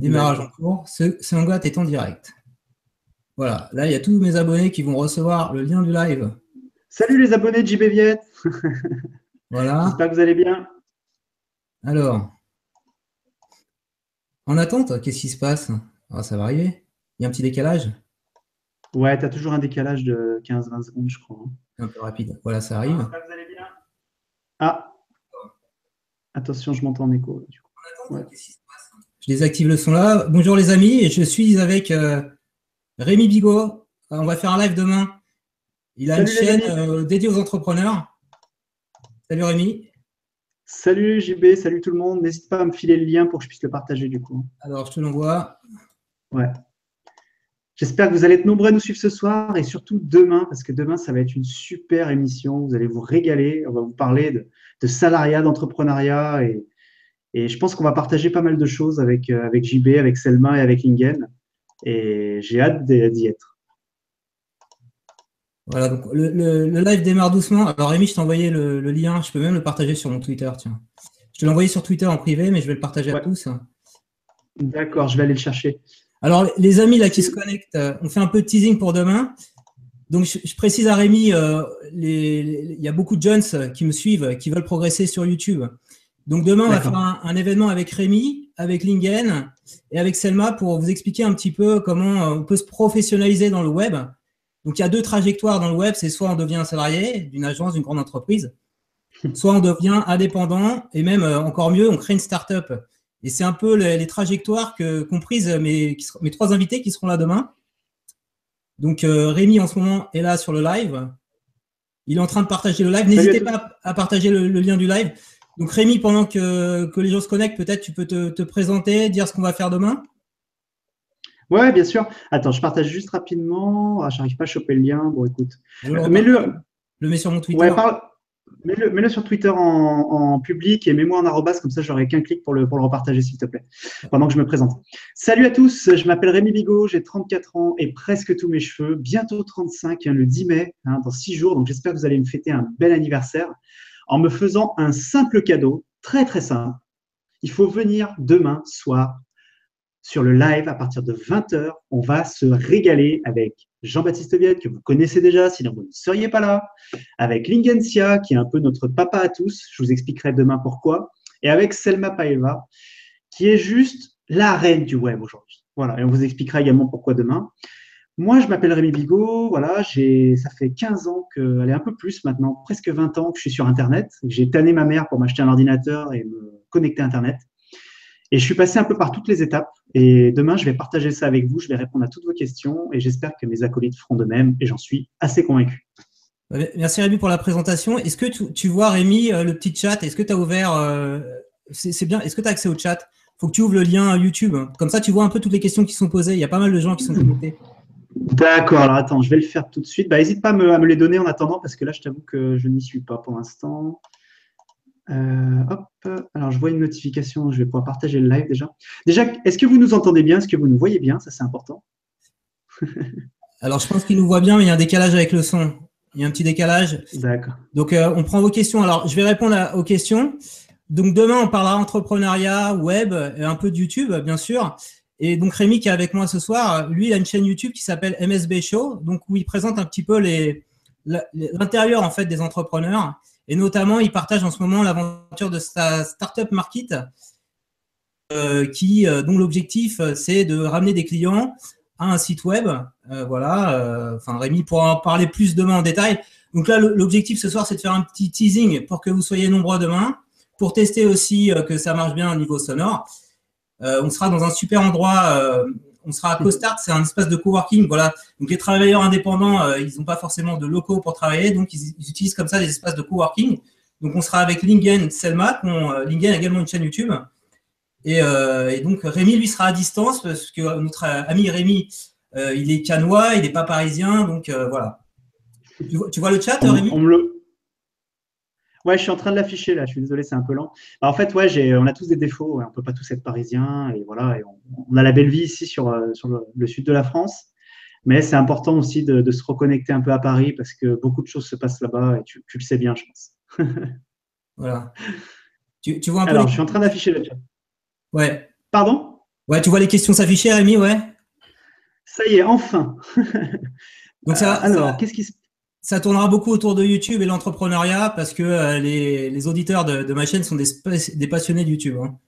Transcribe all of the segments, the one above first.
Démarrage en cours. Ce Sangat est en direct. Voilà, là, il y a tous mes abonnés qui vont recevoir le lien du live. Salut les abonnés de JB. Voilà. J'espère que vous allez bien. Alors, en attente, qu'est-ce qui se passe? Ah, Ça va arriver. Il y a un petit décalage? Ouais, tu as toujours un décalage de 15-20 secondes, je crois. hein. Un peu rapide. Voilà, ça arrive. J'espère que vous allez bien. Ah. Attention, je m'entends en écho. du coup. Ouais. Je désactive le son là. Bonjour les amis, je suis avec euh, Rémi Bigot. On va faire un live demain. Il a Salut, une chaîne euh, dédiée aux entrepreneurs. Salut Rémi. Salut JB, salut tout le monde. N'hésite pas à me filer le lien pour que je puisse le partager du coup. Alors, je te l'envoie. Ouais. J'espère que vous allez être nombreux à nous suivre ce soir et surtout demain, parce que demain, ça va être une super émission. Vous allez vous régaler. On va vous parler de, de salariat, d'entrepreneuriat et, et je pense qu'on va partager pas mal de choses avec, euh, avec JB, avec Selma et avec Lingen. Et j'ai hâte d'y être. Voilà, donc le, le- le live démarre doucement. Alors Rémi, je t'ai envoyé le, le lien. Je peux même le partager sur mon Twitter. Tiens. Je te l'ai envoyé sur Twitter en privé, mais je vais le partager à tous. D'accord, je vais aller le chercher. Alors, les amis là qui se connectent, euh, on fait un peu de teasing pour demain. Donc, je, je précise à Rémi, euh, il y a beaucoup de jeunes qui me suivent, qui veulent progresser sur YouTube. Donc, demain, on va faire un, un événement avec Rémi, avec Lingen et avec Selma pour vous expliquer un petit peu comment euh, on peut se professionnaliser dans le web. Donc, il y a deux trajectoires dans le web. C'est soit on devient un salarié d'une agence, d'une grande entreprise, soit on devient indépendant et même euh, encore mieux, on crée une start-up. Et c'est un peu les, les trajectoires que qu'ont prises mes, trois invités qui seront là demain. Donc euh, Rémi en ce moment est là sur le live. Il est en train de partager le live. N'hésitez pas à partager le, le lien du live. Donc Rémi, pendant que, que les gens se connectent, peut-être tu peux te, te présenter, dire ce qu'on va faire demain. Ouais, bien sûr. Attends, je partage juste rapidement. Ah, j'arrive pas à choper le lien. Bon, écoute. Euh, Mets-le le mets sur mon Twitter. ouais, parle- mets-le- mets-le sur Twitter en, en public et mets-moi en arrobas, comme ça j'aurai qu'un clic pour le, pour le repartager, s'il te plaît, pendant que je me présente. Salut à tous, je m'appelle Rémi Bigot, j'ai 34 ans et presque tous mes cheveux, bientôt 35, hein, le 10 mai, hein, dans 6 jours. Donc j'espère que vous allez me fêter un bel anniversaire en me faisant un simple cadeau, très très simple. Il faut venir demain soir sur le live à partir de 20h. On va se régaler avec Jean-Baptiste Viette, que vous connaissez déjà, sinon vous ne seriez pas là, avec Lingencia, qui est un peu notre papa à tous. Je vous expliquerai demain pourquoi. Et avec Selma Paeva, qui est juste la reine du web aujourd'hui. Voilà, et on vous expliquera également pourquoi demain. Moi, je m'appelle Rémi Bigot. Voilà, j'ai, ça fait 15 ans que, allez, un peu plus maintenant, presque 20 ans que je suis sur Internet. J'ai tanné ma mère pour m'acheter un ordinateur et me connecter à Internet. Et je suis passé un peu par toutes les étapes. Et demain, je vais partager ça avec vous. Je vais répondre à toutes vos questions et j'espère que mes acolytes feront de même. Et j'en suis assez convaincu. Merci Rémi pour la présentation. Est-ce que tu, tu vois Rémi euh, le petit chat? Est-ce que tu as ouvert euh, C'est bien. Est-ce que tu as accès au chat? Faut que tu ouvres le lien YouTube. Comme ça, tu vois un peu toutes les questions qui sont posées. Il y a pas mal de gens qui sont connectés. D'accord, alors attends, je vais le faire tout de suite. Bah, n'hésite pas à me, à me les donner en attendant, parce que là, je t'avoue que je n'y suis pas pour l'instant. Euh, hop, alors je vois une notification, je vais pouvoir partager le live déjà. Déjà, est-ce que vous nous entendez bien? Est-ce que vous nous voyez bien? Ça, c'est important. Alors, je pense qu'il nous voit bien, mais il y a un décalage avec le son. Il y a un petit décalage. D'accord. Donc, euh, on prend vos questions. Alors, je vais répondre à- aux questions. Donc, demain, on parlera entrepreneuriat, web, et un peu de YouTube, bien sûr. Et donc, Rémi, qui est avec moi ce soir, lui, il a une chaîne YouTube qui s'appelle MSB Show, donc où il présente un petit peu l'intérieur en fait des entrepreneurs. Et notamment, il partage en ce moment l'aventure de sa startup market, euh, qui, euh, dont l'objectif, euh, c'est de ramener des clients à un site web. Euh, voilà. euh, Enfin, Rémi pourra en parler plus demain en détail. Donc là, l'objectif ce soir, c'est de faire un petit teasing pour que vous soyez nombreux demain, pour tester aussi euh, que ça marche bien au niveau sonore. Euh, on sera dans un super endroit. euh, on sera à CoStart, c'est un espace de coworking. Voilà. Donc les travailleurs indépendants, euh, ils n'ont pas forcément de locaux pour travailler, donc ils, ils utilisent comme ça des espaces de coworking. Donc on sera avec Lingen, Selma, Lingen a également une chaîne YouTube. Et, et donc Rémi, lui, sera à distance parce que notre ami Rémi, il est canois, il n'est pas parisien, donc voilà. Tu vois, tu vois le chat, On, Rémi? on me le... Ouais, je suis en train de l'afficher là. Je suis désolé, c'est un peu lent. Bah, en fait, ouais, j'ai, on a tous des défauts. ouais. On peut pas tous être parisiens et voilà. Et on, on a la belle vie ici sur, euh, sur le, le sud de la France, mais c'est important aussi de, de se reconnecter un peu à Paris parce que beaucoup de choses se passent là-bas et tu, tu le sais bien, je pense. Voilà. Tu, tu vois un peu Alors, les- je suis en train d'afficher le chat. Ouais. Pardon? Ouais, tu vois les questions s'afficher, Rémi, ouais Ça y est, enfin. Donc ça, alors, qu'est-ce qui se ça tournera beaucoup autour de YouTube et l'entrepreneuriat parce que euh, les, auditeurs de, ma chaîne sont des, passionnés de YouTube. Hein.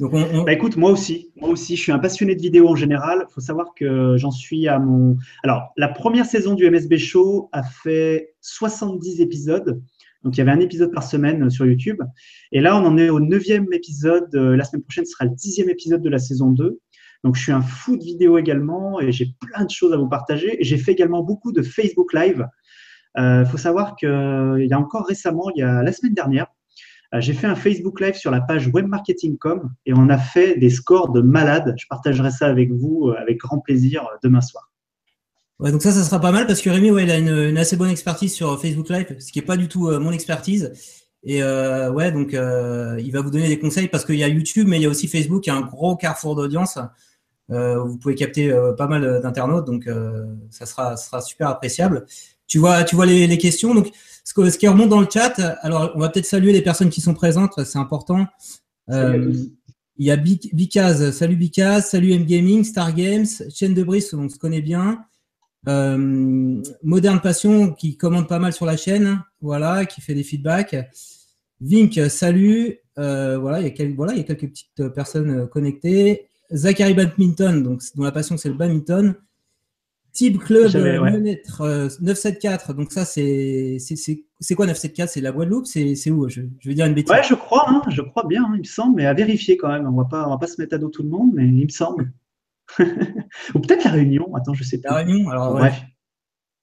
Donc bah, écoute, moi aussi, moi aussi, je suis un passionné de vidéo en général. Il faut savoir que j'en suis à mon. Alors, la première saison du MSB Show a fait 70 épisodes. Donc, il y avait un épisode par semaine sur YouTube. Et là, on en est au neuvième épisode. Euh, la semaine prochaine ce sera le dixième épisode de la saison 2. Donc, je suis un fou de vidéo également et j'ai plein de choses à vous partager. J'ai fait également beaucoup de Facebook Live. Il euh, faut savoir qu'il y a encore récemment, il y a la semaine dernière, euh, j'ai fait un Facebook Live sur la page webmarketing.com et on a fait des scores de malades. Je partagerai ça avec vous euh, avec grand plaisir demain soir. Ouais, donc ça, ça sera pas mal parce que Rémi, ouais, il a une, assez bonne expertise sur Facebook Live, ce qui n'est pas du tout mon expertise. Et ouais, donc il va vous donner des conseils parce qu'il y a YouTube, mais il y a aussi Facebook, il y a un gros carrefour d'audience. vous pouvez capter pas mal d'internautes, donc ça sera, ça sera super appréciable tu vois, tu vois les, questions. Donc, ce, qui remonte dans le chat, alors on va peut-être saluer les personnes qui sont présentes, c'est important. Euh, il y a Bicaz, salut Bicaz, salut M Gaming, Star Games, chaîne de Brice, on se connaît bien. Euh, Moderne Passion qui commande pas mal sur la chaîne, voilà, qui fait des feedbacks. Vink, salut. Euh, voilà, il y a quelques, voilà, il y a quelques petites personnes connectées. Zachary Badminton, donc dont la passion c'est le badminton. Type Club 974, euh, donc ça c'est c'est quoi 974 C'est la Guadeloupe? C'est où? Je, je, vais dire une bêtise. Ouais, je crois, hein, je crois bien, hein, il me semble, mais à vérifier quand même. On va pas, on va pas se mettre à dos tout le monde, mais il me semble. Ou peut-être la Réunion, attends, je sais pas. La Réunion, alors bref.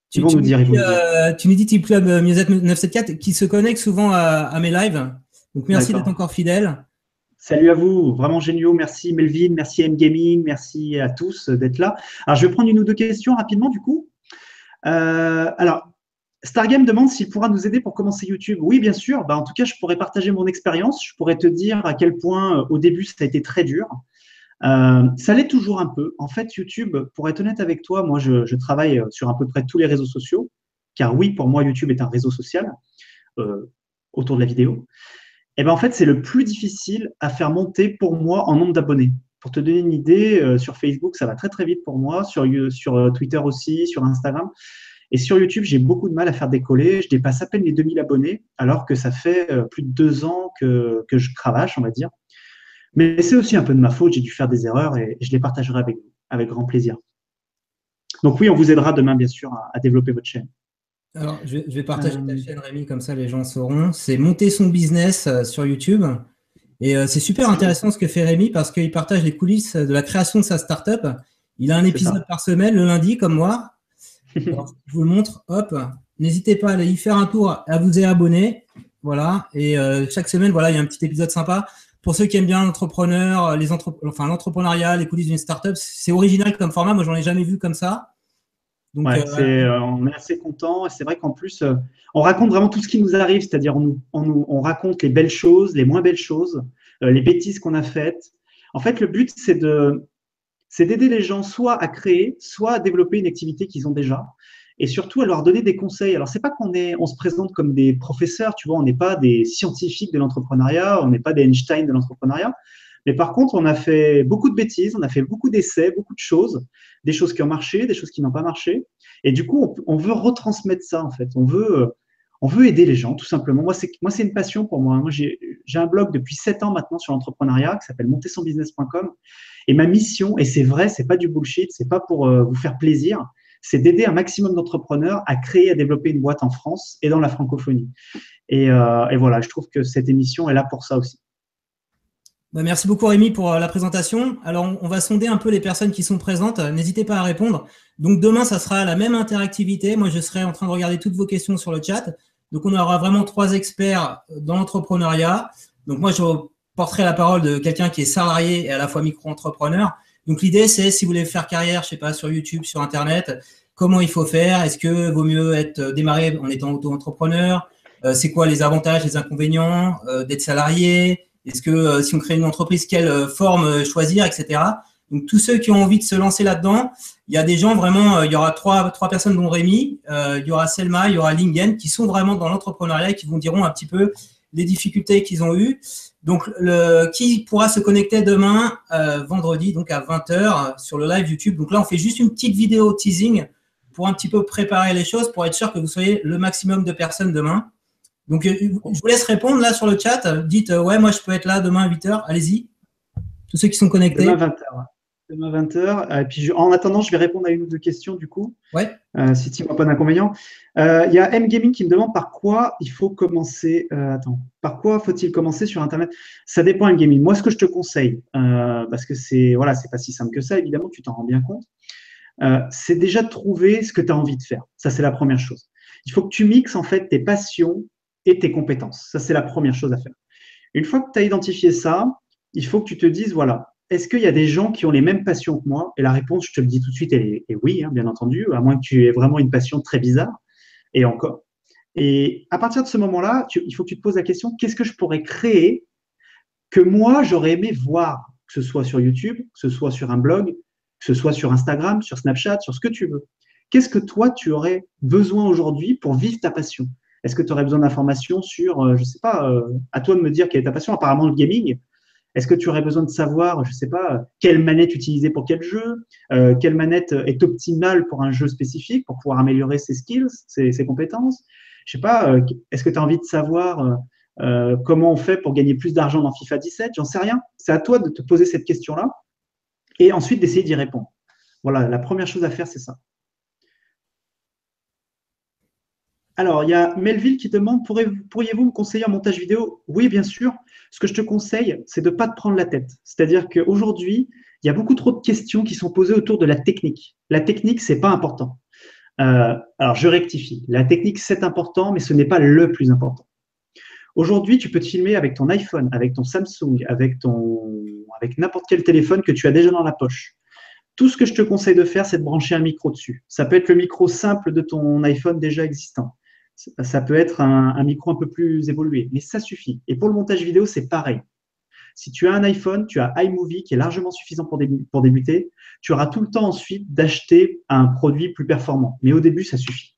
Tu, nous dire. Euh, tu nous dis Type Club 974 euh, qui se connecte souvent à mes lives. Donc merci d'être encore fidèle. Salut à vous, vraiment géniaux. Merci Melvin, merci M Gaming, merci à tous d'être là. Alors, je vais prendre une ou deux questions rapidement du coup. Euh, alors, Stargame demande s'il pourra nous aider pour commencer YouTube. Oui, bien sûr. Bah, en tout cas, je pourrais partager mon expérience. Je pourrais te dire à quel point, euh, au début, ça a été très dur. Euh, ça l'est toujours un peu. En fait, YouTube, pour être honnête avec toi, moi, je, travaille sur à peu près tous les réseaux sociaux. Car oui, pour moi, YouTube est un réseau social autour de la vidéo. Eh ben, en fait, c'est le plus difficile à faire monter pour moi en nombre d'abonnés. Pour te donner une idée, euh, sur Facebook, ça va très très vite pour moi, sur, sur euh, Twitter aussi, sur Instagram. Et sur YouTube, j'ai beaucoup de mal à faire décoller. Je dépasse à peine les 2000 abonnés, alors que ça fait euh, plus de deux ans que, que je cravache, on va dire. Mais c'est aussi un peu de ma faute, j'ai dû faire des erreurs et je les partagerai avec vous, avec grand plaisir. Donc oui, on vous aidera demain, bien sûr, à développer votre chaîne. Alors, je, vais partager ta euh. chaîne, Rémi, comme ça les gens sauront. C'est monter son business euh, sur YouTube. Et euh, c'est super intéressant ce que fait Rémi parce qu'il partage les coulisses de la création de sa startup. Il a un épisode par semaine le lundi, comme moi. je vous le montre. Hop, n'hésitez pas à aller y faire un tour, à vous y abonner. Voilà. Et chaque semaine, voilà, il y a un petit épisode sympa. Pour ceux qui aiment bien l'entrepreneur, les enfin l'entrepreneuriat, les coulisses d'une startup, c'est original comme format. Moi, j'en ai jamais vu comme ça. Euh, euh, on est assez content. C'est vrai qu'en plus, euh, on raconte vraiment tout ce qui nous arrive, c'est-à-dire on, on, raconte les belles choses, les moins belles choses, les bêtises qu'on a faites. En fait, le but, c'est de, c'est d'aider les gens soit à créer, soit à développer une activité qu'ils ont déjà, et surtout à leur donner des conseils. Alors, c'est pas qu'on est, on se présente comme des professeurs, tu vois, on n'est pas des scientifiques de l'entrepreneuriat, on n'est pas des Einstein de l'entrepreneuriat, mais par contre, on a fait beaucoup de bêtises, on a fait beaucoup d'essais, beaucoup de choses, des choses qui ont marché, des choses qui n'ont pas marché. Et du coup, on, veut retransmettre ça, en fait. On veut, euh, on veut aider les gens, tout simplement. Moi, c'est, une passion pour moi. J'ai un blog depuis sept ans maintenant sur l'entrepreneuriat qui s'appelle montezsonbusiness.com. Et ma mission, et c'est vrai, c'est pas du bullshit, c'est pas pour euh, vous faire plaisir, c'est d'aider un maximum d'entrepreneurs à créer, à développer une boîte en France et dans la francophonie. Et, euh, et voilà, je trouve que cette émission est là pour ça aussi. Bah, merci beaucoup Rémi pour euh, la présentation. Alors on va sonder un peu les personnes qui sont présentes. N'hésitez pas à répondre. Donc demain, ça sera la même interactivité. Moi, je serai en train de regarder toutes vos questions sur le chat. Donc on aura vraiment trois experts dans l'entrepreneuriat. Donc moi, je porterai la parole de quelqu'un qui est salarié et à la fois micro-entrepreneur. Donc l'idée, c'est si vous voulez faire carrière, je sais pas, sur YouTube, sur Internet, comment il faut faire? Est-ce que vaut mieux être euh, démarré en étant auto-entrepreneur? Euh, C'est quoi les avantages, les inconvénients d'être salarié? Est-ce que euh, si on crée une entreprise, quelle euh, forme euh, choisir, etc. Donc tous ceux qui ont envie de se lancer là-dedans, il y a des gens vraiment, il y aura trois, personnes dont Rémi, il y aura Selma, il y aura Lingen, qui sont vraiment dans l'entrepreneuriat et qui vous diront un petit peu les difficultés qu'ils ont eues. Donc, qui pourra se connecter demain, vendredi, donc à 20h, sur le live YouTube. Donc là, on fait juste une petite vidéo teasing pour un petit peu préparer les choses, pour être sûr que vous soyez le maximum de personnes demain. Donc, euh, je vous laisse répondre là sur le chat. Dites, euh, ouais, moi, je peux être là demain à 8h. Allez-y. Tous ceux qui sont connectés. Demain 20h. Demain 20h. Et puis, en attendant, je vais répondre à une ou deux questions du coup. Ouais. Euh, si tu n'as pas d'inconvénient. Il y a M Gaming qui me demande par quoi il faut commencer. attends. Par quoi faut-il commencer sur Internet? Ça dépend M Gaming. Moi, ce que je te conseille, parce que c'est voilà, c'est pas si simple que ça, évidemment, tu t'en rends bien compte. c'est déjà de trouver ce que tu as envie de faire. Ça, c'est la première chose. Il faut que tu mixes en fait tes passions et tes compétences. Ça, c'est la première chose à faire. Une fois que tu as identifié ça, il faut que tu te dises, voilà, est-ce qu'il y a des gens qui ont les mêmes passions que moi? Et la réponse, je te le dis tout de suite, est, oui, hein, bien entendu, à moins que tu aies vraiment une passion très bizarre, et encore. Et à partir de ce moment-là, il faut que tu te poses la question, qu'est-ce que je pourrais créer que moi, j'aurais aimé voir, que ce soit sur YouTube, que ce soit sur un blog, que ce soit sur Instagram, sur Snapchat, sur ce que tu veux. Qu'est-ce que toi, tu aurais besoin aujourd'hui pour vivre ta passion? Est-ce que tu aurais besoin d'informations sur, euh, je ne sais pas, euh, à toi de me dire quelle est ta passion, apparemment le gaming. Est-ce que tu aurais besoin de savoir, je ne sais pas, quelle manette utiliser pour quel jeu, euh, quelle manette est optimale pour un jeu spécifique pour pouvoir améliorer ses skills, ses, compétences? Je ne sais pas, est-ce que tu as envie de savoir comment on fait pour gagner plus d'argent dans FIFA 17 J'en sais rien. C'est à toi de te poser cette question-là et ensuite d'essayer d'y répondre. Voilà, la première chose à faire, c'est ça. Alors, il y a Melville qui demande pourriez-vous me conseiller un montage vidéo? Oui, bien sûr. Ce que je te conseille, c'est de ne pas te prendre la tête. C'est-à-dire qu'aujourd'hui, il y a beaucoup trop de questions qui sont posées autour de la technique. La technique, ce n'est pas important. Euh, alors, je rectifie. La technique, c'est important, mais ce n'est pas le plus important. Aujourd'hui, tu peux te filmer avec ton iPhone, avec ton Samsung, avec, ton, avec n'importe quel téléphone que tu as déjà dans la poche. Tout ce que je te conseille de faire, c'est de brancher un micro dessus. Ça peut être le micro simple de ton iPhone déjà existant ça peut être un, micro un peu plus évolué, mais ça suffit. Et pour le montage vidéo, c'est pareil. Si tu as un iPhone, tu as iMovie qui est largement suffisant pour, débuter. Tu auras tout le temps ensuite d'acheter un produit plus performant. Mais au début, ça suffit.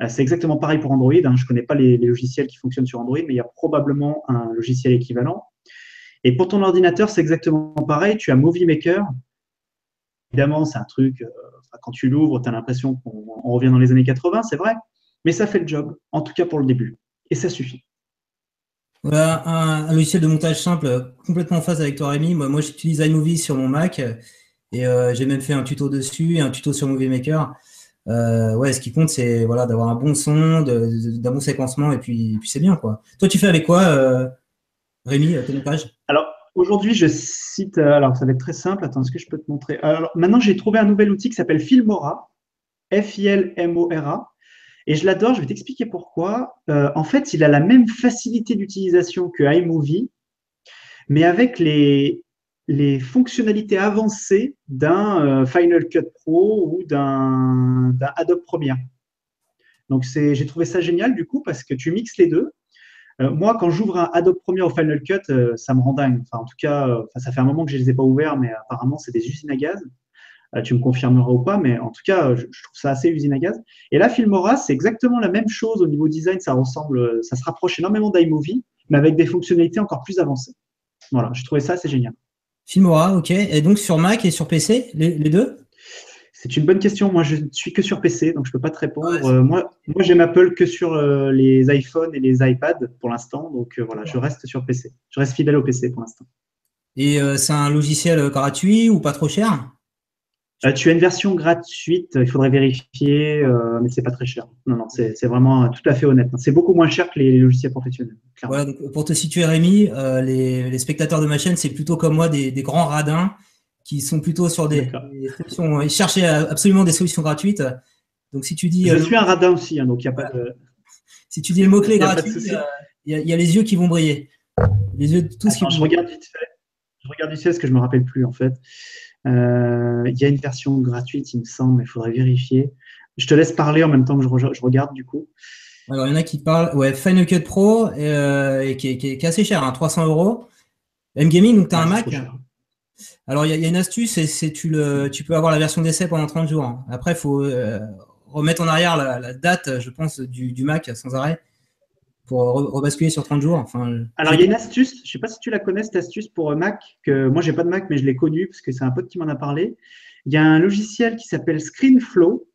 Euh, c'est exactement pareil pour Android. Hein. Je ne connais pas les, logiciels qui fonctionnent sur Android, mais il y a probablement un logiciel équivalent. Et pour ton ordinateur, c'est exactement pareil. Tu as Movie Maker. Évidemment, c'est un truc, euh, quand tu l'ouvres, tu as l'impression qu'on revient dans les années 80, c'est vrai. Mais ça fait le job, en tout cas pour le début. Et ça suffit. Voilà, un, logiciel de montage simple, complètement en phase avec toi, Rémi. Moi, j'utilise iMovie sur mon Mac et euh, j'ai même fait un tuto dessus, un tuto sur Movie Maker. Euh, ouais, ce qui compte, c'est voilà, d'avoir un bon son, d'un bon séquencement et puis, puis c'est bien. quoi. Toi, tu fais avec quoi, euh, Rémi, ton montage Alors, aujourd'hui, je cite. Alors, ça va être très simple. Attends, est-ce que je peux te montrer? Alors, maintenant, j'ai trouvé un nouvel outil qui s'appelle Filmora. F-I-L-M-O-R-A. Et je l'adore, je vais t'expliquer pourquoi. Euh, en fait, il a la même facilité d'utilisation que iMovie, mais avec les, fonctionnalités avancées d'un euh, Final Cut Pro ou d'un Adobe Premiere. Donc, j'ai trouvé ça génial du coup parce que tu mixes les deux. Euh, moi, quand j'ouvre un Adobe Premiere au Final Cut, ça me rend dingue. Enfin, en tout cas, ça fait un moment que je ne les ai pas ouverts, mais apparemment, c'est des usines à gaz. Euh, tu me confirmeras ou pas, mais en tout cas, je, trouve ça assez usine à gaz. Et là, Filmora, c'est exactement la même chose au niveau design, ça ressemble, ça se rapproche énormément d'iMovie, mais avec des fonctionnalités encore plus avancées. Voilà, je trouvais ça assez génial. Filmora, ok. Et donc sur Mac et sur PC, les, deux? C'est une bonne question. Moi, je ne suis que sur PC, donc je ne peux pas te répondre. Euh, moi, moi j'aime Apple que sur euh, les iPhones et les iPads pour l'instant. Donc voilà, je reste sur PC. Je reste fidèle au PC pour l'instant. Et c'est un logiciel gratuit ou pas trop cher? Euh, tu as une version gratuite, il faudrait vérifier, euh, mais c'est pas très cher. Non, non, c'est vraiment tout à fait honnête. C'est beaucoup moins cher que les logiciels professionnels. Voilà, pour te situer, Rémi, euh, les, spectateurs de ma chaîne, c'est plutôt comme moi des, grands radins qui sont plutôt sur des, solutions. Ils cherchent absolument des solutions gratuites. Donc si tu dis. Je suis un radin aussi, hein, donc il n'y a pas de. Si tu dis le mot-clé gratuit, il y, a les yeux qui vont briller. Les yeux, tout ce qui je regarde vite fait. Je regarde vite fait parce que je ne me rappelle plus en fait. Euh, il y a une version gratuite, il me semble, mais il faudrait vérifier. Je te laisse parler en même temps que je, regarde du coup. Alors, il y en a qui parlent, ouais, Final Cut Pro, euh, et qui, est, assez cher, 300 hein, euros. M-Gaming, donc tu as un Mac. Alors, il y, a une astuce, c'est tu, le, tu peux avoir la version d'essai pendant 30 jours. Après, il faut euh, remettre en arrière la, date, je pense, du, Mac sans arrêt. Pour rebasculer sur 30 jours enfin, Alors, il y a une astuce, je ne sais pas si tu la connais, cette astuce pour Mac, que moi, j'ai pas de Mac, mais je l'ai connue parce que c'est un pote qui m'en a parlé. Il y a un logiciel qui s'appelle ScreenFlow,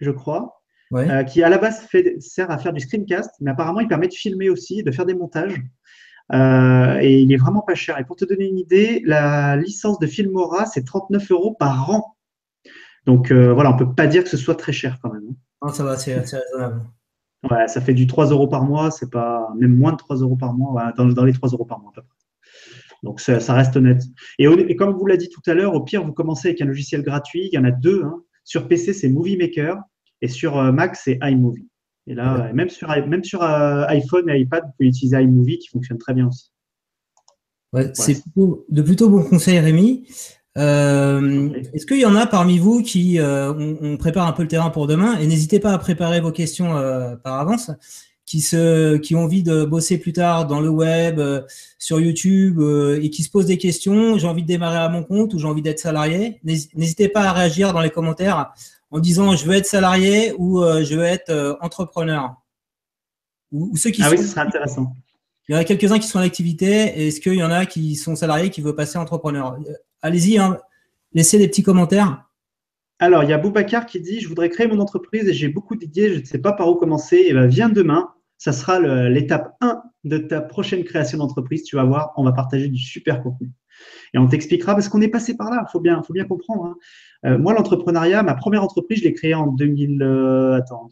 je crois, euh, qui à la base fait, sert à faire du screencast, mais apparemment, il permet de filmer aussi, de faire des montages. Euh, et il est vraiment pas cher. Et pour te donner une idée, la licence de Filmora, c'est 39 euros par an. Donc euh, voilà, on peut pas dire que ce soit très cher quand même. Non, ça va, c'est raisonnable. Ouais, ça fait du 3 euros par mois, c'est pas même moins de 3 euros par mois, dans, dans, les 3 euros par mois à peu près. Donc ça, reste honnête. Et, comme vous l'a dit tout à l'heure, au pire, vous commencez avec un logiciel gratuit. Il y en a deux. Hein. Sur PC, c'est Movie Maker et sur euh, Mac, c'est iMovie. Et là, même sur, même sur euh, iPhone et iPad, vous pouvez utiliser iMovie qui fonctionne très bien aussi. c'est de plutôt bons conseils, Rémi. Euh, est-ce qu'il y en a parmi vous qui on, prépare un peu le terrain pour demain et n'hésitez pas à préparer vos questions par avance qui, se, qui ont envie de bosser plus tard dans le web, sur YouTube et qui se posent des questions. J'ai envie de démarrer à mon compte ou j'ai envie d'être salarié. N'hésitez pas à réagir dans les commentaires en disant je veux être salarié ou euh, je veux être euh, entrepreneur ou, ceux qui ah oui, ce serait intéressant. Il y en a quelques-uns qui sont en activité. Est-ce qu'il y en a qui sont salariés qui veulent passer entrepreneur? euh, Allez-y, hein, laissez des petits commentaires. Alors, il y a Boubacar qui dit Je voudrais créer mon entreprise et j'ai beaucoup d'idées, je ne sais pas par où commencer. Et eh bien, viens demain, ça sera l'étape 1 de ta prochaine création d'entreprise. Tu vas voir, on va partager du super contenu. Et on t'expliquera parce qu'on est passé par là, il faut bien, comprendre. Hein. Euh, moi, l'entrepreneuriat, ma première entreprise, je l'ai créée en 2000, euh, attends,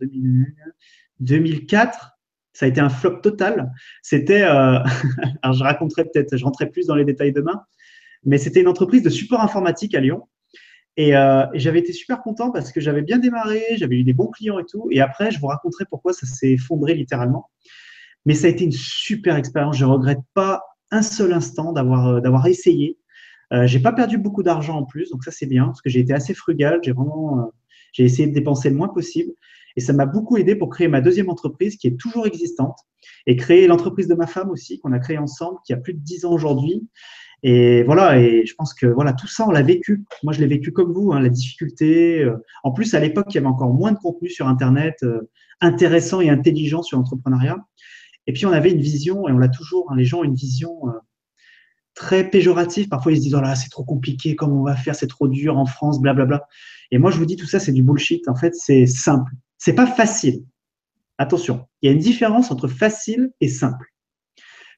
2004. Ça a été un flop total. C'était, euh, alors je raconterai peut-être, je rentrerai plus dans les détails demain, mais c'était une entreprise de support informatique à Lyon. Et, j'avais été super content parce que j'avais bien démarré, j'avais eu des bons clients et tout. Et après, je vous raconterai pourquoi ça s'est effondré littéralement. Mais ça a été une super expérience. Je ne regrette pas un seul instant d'avoir d'avoir essayé. Euh, j'ai pas perdu beaucoup d'argent en plus, donc ça c'est bien parce que j'ai été assez frugal. J'ai vraiment, euh, j'ai essayé de dépenser le moins possible et ça m'a beaucoup aidé pour créer ma deuxième entreprise qui est toujours existante et créer l'entreprise de ma femme aussi qu'on a créée ensemble qui a plus de 10 ans aujourd'hui. Et voilà, et je pense que voilà tout ça on l'a vécu. Moi je l'ai vécu comme vous, hein, la difficulté. Euh. En plus à l'époque il y avait encore moins de contenu sur internet intéressant et intelligent sur l'entrepreneuriat. Et puis on avait une vision et on l'a toujours. Hein, les gens ont une vision très péjoratif. Parfois, ils se disent, oh là, c'est trop compliqué, comment on va faire, c'est trop dur en France, blablabla. Et moi, je vous dis, tout ça, c'est du bullshit. En fait, c'est simple. C'est pas facile. Attention, il y a une différence entre facile et simple.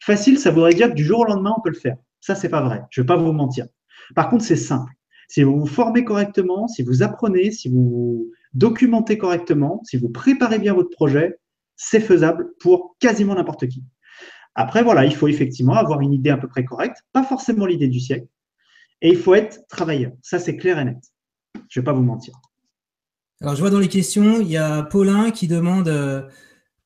Facile, ça voudrait dire que du jour au lendemain, on peut le faire. Ça, c'est pas vrai. Je vais pas vous mentir. Par contre, c'est simple. Si vous vous formez correctement, si vous apprenez, si vous documentez correctement, si vous préparez bien votre projet, c'est faisable pour quasiment n'importe qui. Après, voilà, il faut effectivement avoir une idée à peu près correcte, pas forcément l'idée du siècle, et il faut être travailleur. Ça, c'est clair et net. Je ne vais pas vous mentir. Alors, je vois dans les questions, il y a Paulin qui demande euh,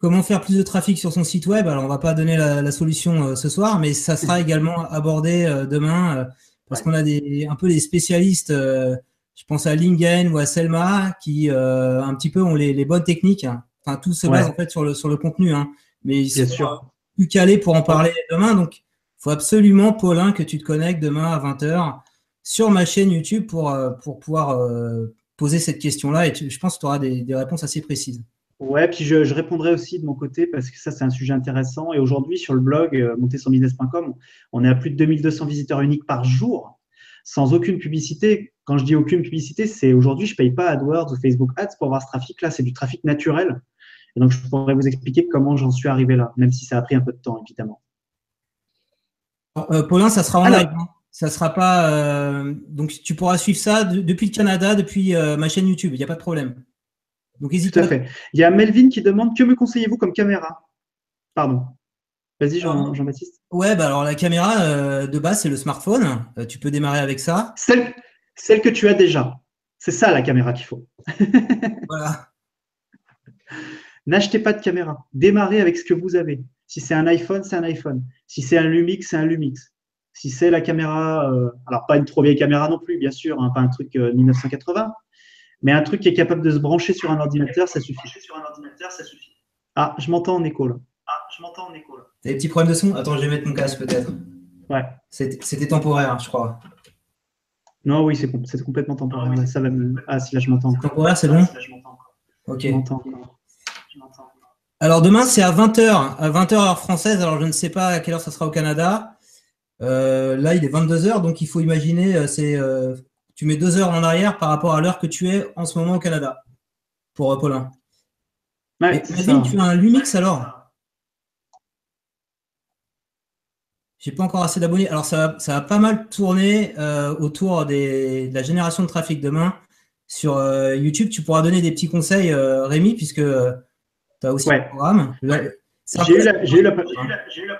comment faire plus de trafic sur son site web. Alors, on ne va pas donner la, solution euh, ce soir, mais ça sera également abordé euh, demain parce qu'on a des, un peu des spécialistes. je pense à Lingen ou à Selma qui un petit peu ont les, bonnes techniques. Enfin, tout se base en fait sur le, sur le contenu. Hein. Mais Bien sûr plus calé pour en parler demain. Donc, il faut absolument, Paulin, que tu te connectes demain à 20h sur ma chaîne YouTube pour, euh, pour pouvoir euh, poser cette question-là. Et je pense que tu auras des, réponses assez précises. Ouais, puis je, répondrai aussi de mon côté parce que ça, c'est un sujet intéressant. Et aujourd'hui, sur le blog euh, business.com on est à plus de 2200 visiteurs uniques par jour sans aucune publicité. Quand je dis aucune publicité, c'est aujourd'hui, je ne paye pas AdWords ou Facebook Ads pour avoir ce trafic-là. C'est du trafic naturel. Et donc, je pourrais vous expliquer comment j'en suis arrivé là, même si ça a pris un peu de temps, évidemment. Euh, Paulin, ça sera en live. Hein. Ça sera pas. Euh, donc, tu pourras suivre ça depuis le Canada, depuis euh, ma chaîne YouTube. Il n'y a pas de problème. Donc, n'hésite Tout à fait. Il y a Melvin qui demande que me conseillez-vous comme caméra? Pardon. Vas-y, Jean-Baptiste. ouais, bah alors la caméra de base, c'est le smartphone. tu peux démarrer avec ça. Celle, celle que tu as déjà. C'est ça la caméra qu'il faut. voilà. N'achetez pas de caméra. Démarrez avec ce que vous avez. Si c'est un iPhone, c'est un iPhone. Si c'est un Lumix, c'est un Lumix. Si c'est la caméra, euh, alors pas une trop vieille caméra non plus, bien sûr, hein, pas un truc 1980, euh, mais un truc qui est capable de se brancher sur un ordinateur, ça suffit. Sur un ordinateur, ça suffit. Ah, je m'entends en écho là. Ah, je m'entends en écho là. T'as des petits problèmes de son? Attends, je vais mettre mon casque peut-être. Ouais. C'était temporaire, je crois. Non, oui, c'est complètement temporaire. Ah, ça va me... ah si là je m'entends. Temporaire, c'est bon? Ok. Je m'entends Alors demain, c'est à 20h, à 20h heure française. Alors je ne sais pas à quelle heure ça sera au Canada. Euh, là, il est 22h, donc il faut imaginer, euh, c'est, euh, tu mets deux heures en arrière par rapport à l'heure que tu es en ce moment au Canada, pour Paulin. Ouais, tu as un Lumix alors? J'ai pas encore assez d'abonnés. Alors ça, ça va pas mal tourner autour des, de la génération de trafic demain. Sur YouTube, tu pourras donner des petits conseils, Rémi, puisque tu as aussi un programme. J'ai eu la,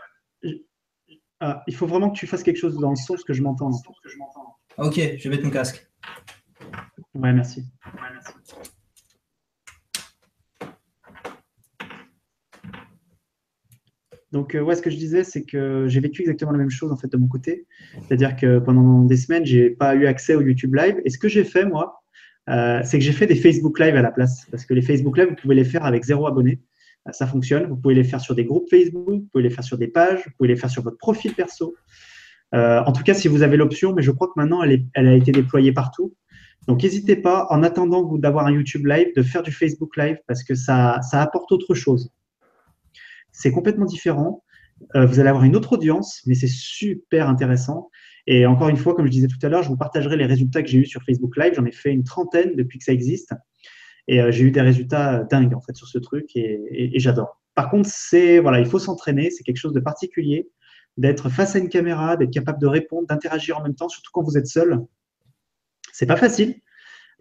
ah, il faut vraiment que tu fasses quelque chose dans le son, parce que je m'entends. Ok, je vais mettre mon casque. Ouais, merci. Donc, euh, ouais, ce que je disais, c'est que j'ai vécu exactement la même chose en fait de mon côté. C'est-à-dire que pendant des semaines, j'ai pas eu accès au YouTube Live. Et ce que j'ai fait, moi, euh, c'est que j'ai fait des Facebook Live à la place. Parce que les Facebook Live, vous pouvez les faire avec zéro abonné ça fonctionne. Vous pouvez les faire sur des groupes Facebook, vous pouvez les faire sur des pages, vous pouvez les faire sur votre profil perso. Euh, en tout cas, si vous avez l'option, mais je crois que maintenant, elle, a été déployée partout. Donc, n'hésitez pas, en attendant d'avoir un YouTube Live, de faire du Facebook Live parce que ça, ça apporte autre chose. C'est complètement différent. Euh, vous allez avoir une autre audience, mais c'est super intéressant. Et encore une fois, comme je disais tout à l'heure, je vous partagerai les résultats que j'ai eus sur Facebook Live. J'en ai fait une trentaine depuis que ça existe. Et euh, j'ai eu des résultats dingues en fait sur ce truc et, j'adore. Par contre, c'est voilà, il faut s'entraîner, c'est quelque chose de particulier, d'être face à une caméra, d'être capable de répondre, d'interagir en même temps, surtout quand vous êtes seul. C'est pas facile,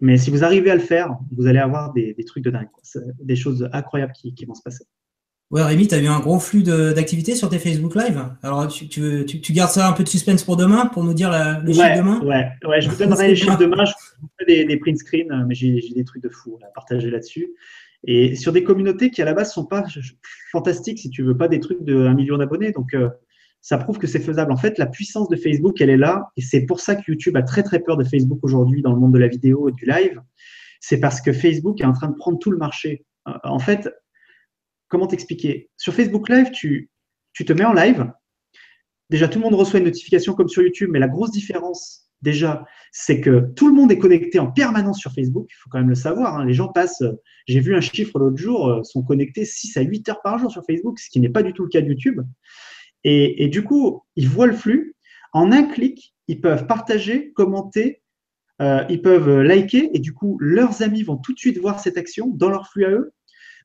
mais si vous arrivez à le faire, vous allez avoir des, trucs de dingue, des choses incroyables qui vont se passer. Ouais, Rémi, tu as eu un gros flux d'activités sur tes Facebook Live? Alors, tu, tu, gardes ça un peu de suspense pour demain, pour nous dire le chiffre demain? Ouais, ouais, je vous donnerai les chiffres demain. Je vous ferai des, print screens, mais j'ai des trucs de fou à partager là-dessus. Et sur des communautés qui, à la base, sont pas fantastiques, si tu veux, pas des trucs de 1 million d'abonnés. Donc, euh, ça prouve que c'est faisable. En fait, la puissance de Facebook, elle est là. Et c'est pour ça que YouTube a très, très peur de Facebook aujourd'hui dans le monde de la vidéo et du live. C'est parce que Facebook est en train de prendre tout le marché. Euh, en fait, comment t'expliquer? Sur Facebook Live, tu, tu te mets en live. Déjà, tout le monde reçoit une notification comme sur YouTube, mais la grosse différence, déjà, c'est que tout le monde est connecté en permanence sur Facebook. Il faut quand même le savoir. Hein. Les gens passent, j'ai vu un chiffre l'autre jour, euh, sont connectés 6 à 8 heures par jour sur Facebook, ce qui n'est pas du tout le cas de YouTube. Et, du coup, ils voient le flux. En un clic, ils peuvent partager, commenter, euh, ils peuvent liker, et du coup, leurs amis vont tout de suite voir cette action dans leur flux à eux.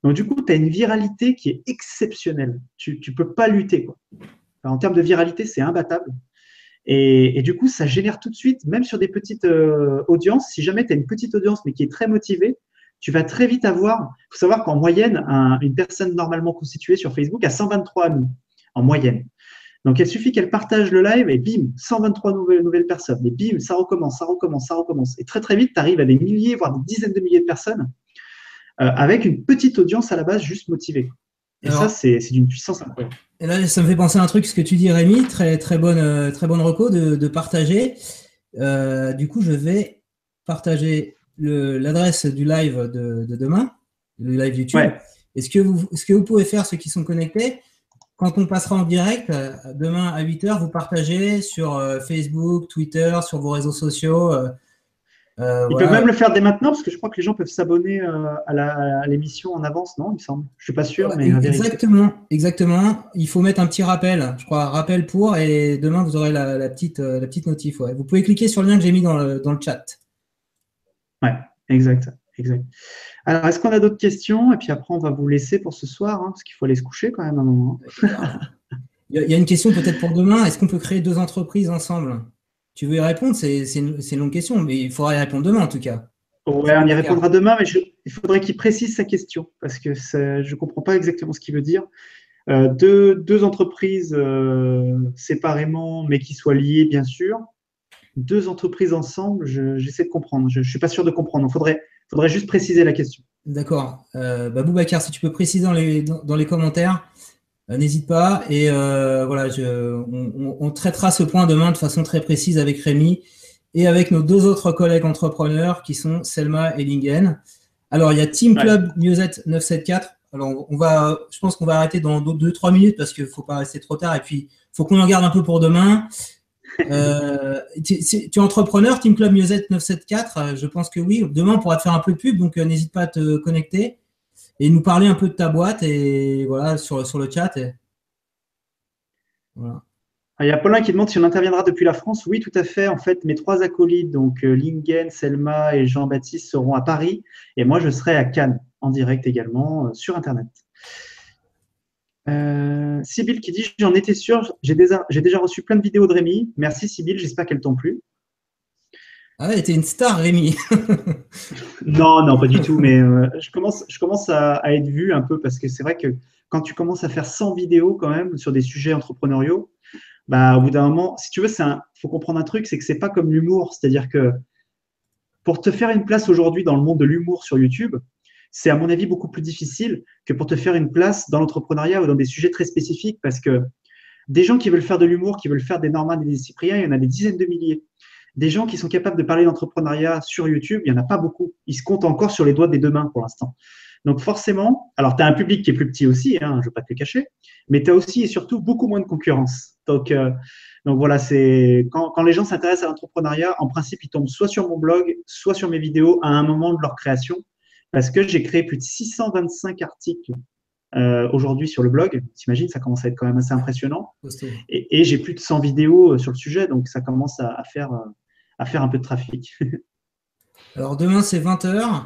Donc, du coup, tu as une viralité qui est exceptionnelle. Tu ne peux pas lutter. Quoi. en termes de viralité, c'est imbattable. Et, du coup, ça génère tout de suite, même sur des petites euh, audiences, si jamais tu as une petite audience mais qui est très motivée, tu vas très vite avoir. Il faut savoir qu'en moyenne, une personne normalement constituée sur Facebook a 123 amis, en moyenne. Donc, il suffit qu'elle partage le live et bim, 123 nouvelles, nouvelles personnes. Et bim, ça recommence, ça recommence, ça recommence. Et très, très vite, tu arrives à des milliers, voire des dizaines de milliers de personnes euh, avec une petite audience à la base juste motivée. Et ça, c'est d'une puissance incroyable. Et là, ça me fait penser à un truc, ce que tu dis, Rémi, très, très bonne, euh, très bonne reco de, partager. Euh, du coup, je vais partager l'adresse du live de, demain, le live YouTube. Est-ce que, vous, ce que vous pouvez faire, ceux qui sont connectés, quand on passera en direct, demain à 8h, vous partagez sur Facebook, Twitter, sur vos réseaux sociaux, euh, Ils peuvent même le faire dès maintenant parce que je crois que les gens peuvent s'abonner euh, à l'émission en avance, non Il me semble. Je suis pas sûr, mais exactement, exactement. Il faut mettre un petit rappel, je crois, rappel pour, et demain vous aurez la, petite, euh, la petite notif. Vous pouvez cliquer sur le lien que j'ai mis dans le, dans le chat. Ouais, exact, exact. Alors, est-ce qu'on a d'autres questions? Et puis après, on va vous laisser pour ce soir, hein, parce qu'il faut aller se coucher quand même un moment. Il y a une question peut-être pour demain. Est-ce qu'on peut créer deux entreprises ensemble? Tu veux y répondre? C'est une, longue question, mais il faudra y répondre demain en tout cas. Ouais, on y répondra demain, mais il faudrait qu'il précise sa question parce que je ne comprends pas exactement ce qu'il veut dire. Euh, deux, entreprises euh, séparément, mais qui soient liées, bien sûr. Deux entreprises ensemble, j'essaie de comprendre. Je ne suis pas sûr de comprendre. Il faudrait, faudrait juste préciser la question. D'accord. Euh, bah, Boubacar, si tu peux préciser dans les, dans les commentaires, euh, n'hésite pas. Et euh, voilà, on, traitera ce point demain de façon très précise avec Rémi et avec nos deux autres collègues entrepreneurs qui sont Selma et Lingen. Alors, il y a Team Club Musette 974. Alors, on va, je pense qu'on va arrêter dans 2-3 minutes parce qu'il ne faut pas rester trop tard. Et puis, il faut qu'on en garde un peu pour demain. Euh, tu, es entrepreneur, Team Club Musette 974 Je pense que oui. Demain, on pourra te faire un peu de pub, donc n'hésite pas à te connecter. et nous parler un peu de ta boîte et voilà sur, sur le chat. Voilà. Il y a Paulin qui demande si on interviendra depuis la France. Oui, tout à fait. En fait, mes trois acolytes, donc euh, Lingen, Selma et Jean-Baptiste, seront à Paris. Et moi, je serai à Cannes, en direct également, euh, sur Internet. Euh, Sybille qui dit J'en étais sûr, j'ai déjà, déjà, reçu plein de vidéos de Rémi. Merci Sybille, j'espère qu'elles t'ont plu. Ah ouais, t'es une star, Rémi. non, non, pas du tout. Mais je commence, je commence à, à, être vu un peu parce que c'est vrai que quand tu commences à faire 100 vidéos quand même sur des sujets entrepreneuriaux, bah, au bout d'un moment, si tu veux, il faut comprendre un truc, c'est que c'est pas comme l'humour. C'est-à-dire que pour te faire une place aujourd'hui dans le monde de l'humour sur YouTube, c'est à mon avis beaucoup plus difficile que pour te faire une place dans l'entrepreneuriat ou dans des sujets très spécifiques parce que des gens qui veulent faire de l'humour, qui veulent faire des Normands et des Cypriens, il y en a des dizaines de milliers. Des gens qui sont capables de parler d'entrepreneuriat sur YouTube, il n'y en a pas beaucoup. Ils se comptent encore sur les doigts des deux mains pour l'instant. Donc forcément, alors tu as un public qui est plus petit aussi, hein, je ne vais pas te le cacher, mais tu as aussi et surtout beaucoup moins de concurrence. Donc, euh, donc voilà, c'est quand, quand, les gens s'intéressent à l'entrepreneuriat, en principe, ils tombent soit sur mon blog, soit sur mes vidéos à un moment de leur création, parce que j'ai créé plus de 625 articles euh, aujourd'hui sur le blog. T'imagines, ça commence à être quand même assez impressionnant. Et, et j'ai plus de 100 vidéos euh, sur le sujet, donc ça commence à, à faire, à faire un peu de trafic. Alors demain, c'est 20h.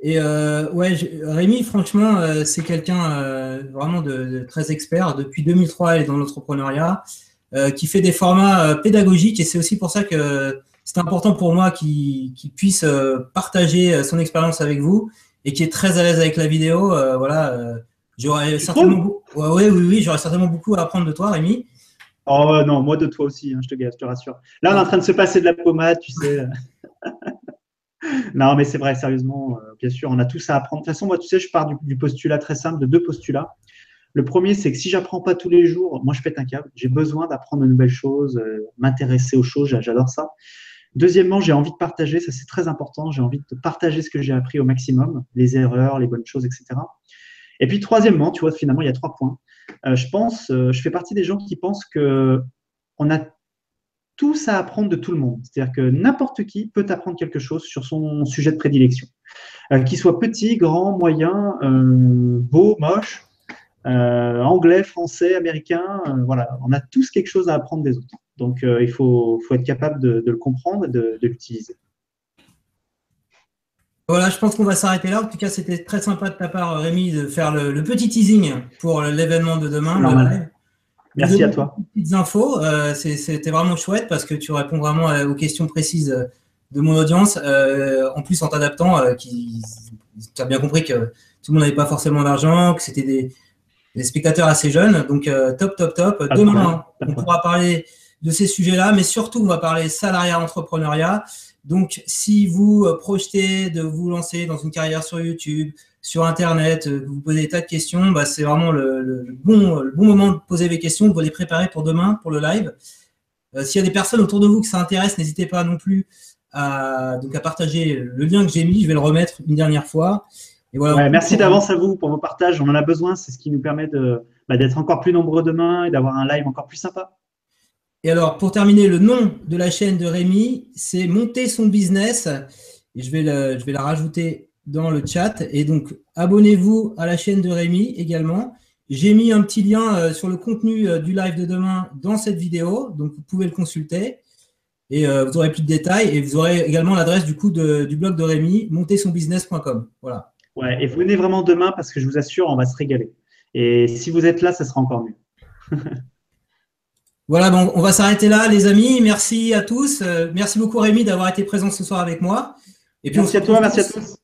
Et euh, ouais, Rémi, franchement, euh, c'est quelqu'un euh, vraiment de, très expert. Depuis 2003, elle est dans l'entrepreneuriat, qui fait des formats pédagogiques. Et c'est aussi pour ça que c'est important pour moi qu'il puisse partager son expérience avec vous et qui est très à l'aise avec la vidéo. voilà, j'aurais certainement, ouais, oui, oui, j'aurais certainement beaucoup à apprendre de toi, Rémi. Oh non, moi de toi aussi, hein, je, te, je te rassure. Là, on est en train de se passer de la pommade, tu sais. non, mais c'est vrai, sérieusement, euh, bien sûr, on a tous à apprendre. De toute façon, moi, tu sais, je pars du, postulat très simple, de deux postulats. Le premier, c'est que si j'apprends pas tous les jours, moi, je pète un câble. J'ai besoin d'apprendre de nouvelles choses, euh, m'intéresser aux choses, j'adore ça. Deuxièmement, j'ai envie de partager, ça c'est très important, j'ai envie de partager ce que j'ai appris au maximum, les erreurs, les bonnes choses, etc. Et puis troisièmement, tu vois, finalement, il y a trois points. Euh, je pense, je fais partie des gens qui pensent que on a tous à apprendre de tout le monde. C'est-à-dire que n'importe qui peut apprendre quelque chose sur son sujet de prédilection. Euh, qu'il soit petit, grand, moyen, euh, beau, moche, euh, anglais, français, américain, voilà, on a tous quelque chose à apprendre des autres. Donc il faut, être capable de, le comprendre et de, l'utiliser. Voilà, je pense qu'on va s'arrêter là. En tout cas, c'était très sympa de ta part, Rémi, de faire le, petit teasing pour l'événement de demain. Merci à toi. Petites infos, euh, c'était vraiment chouette parce que tu réponds vraiment aux questions précises de mon audience. Euh, en plus, en t'adaptant, euh, tu as bien compris que tout le monde n'avait pas forcément d'argent, que c'était des, spectateurs assez jeunes. Donc, top, top, top. Demain, on pourra parler de ces sujets-là, mais surtout, on va parler salariat, entrepreneuriat. Donc, si vous projetez de vous lancer dans une carrière sur YouTube, sur Internet, euh, vous posez des tas de questions, bah, c'est vraiment le, bon, moment de poser les questions, de les préparer pour demain, pour le live. Euh, s'il y a des personnes autour de vous qui ça n'hésitez pas non plus à partager le lien que j'ai mis. Je vais le remettre une dernière fois. Et voilà, merci d'avance à vous pour vos partages. On en a besoin. C'est ce qui nous permet bah, d'être encore plus nombreux demain et d'avoir un live encore plus sympa. Et alors, pour terminer, le nom de la chaîne de Rémi, c'est Monter son business. Et je vais, la rajouter dans le chat. Et donc, abonnez-vous à la chaîne de Rémi également. J'ai mis un petit lien euh, sur le contenu euh, du live de demain dans cette vidéo, donc vous pouvez le consulter. Et euh, vous aurez plus de détails et vous aurez également l'adresse du coup du blog de Rémi, montezsonbusiness.com. Voilà. Ouais, et venez vraiment demain parce que je vous assure, on va se régaler. Et si vous êtes là, ça sera encore mieux. voilà, bon, on va s'arrêter là, les amis. Merci à tous. merci beaucoup, Rémi, d'avoir été présent ce soir avec moi. Et puis merci à toi, merci à tous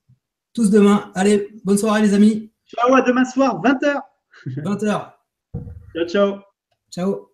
tous demain. Allez, bonne soirée les amis. Ciao, à demain soir, 20h. 20h. Ciao, ciao. Ciao.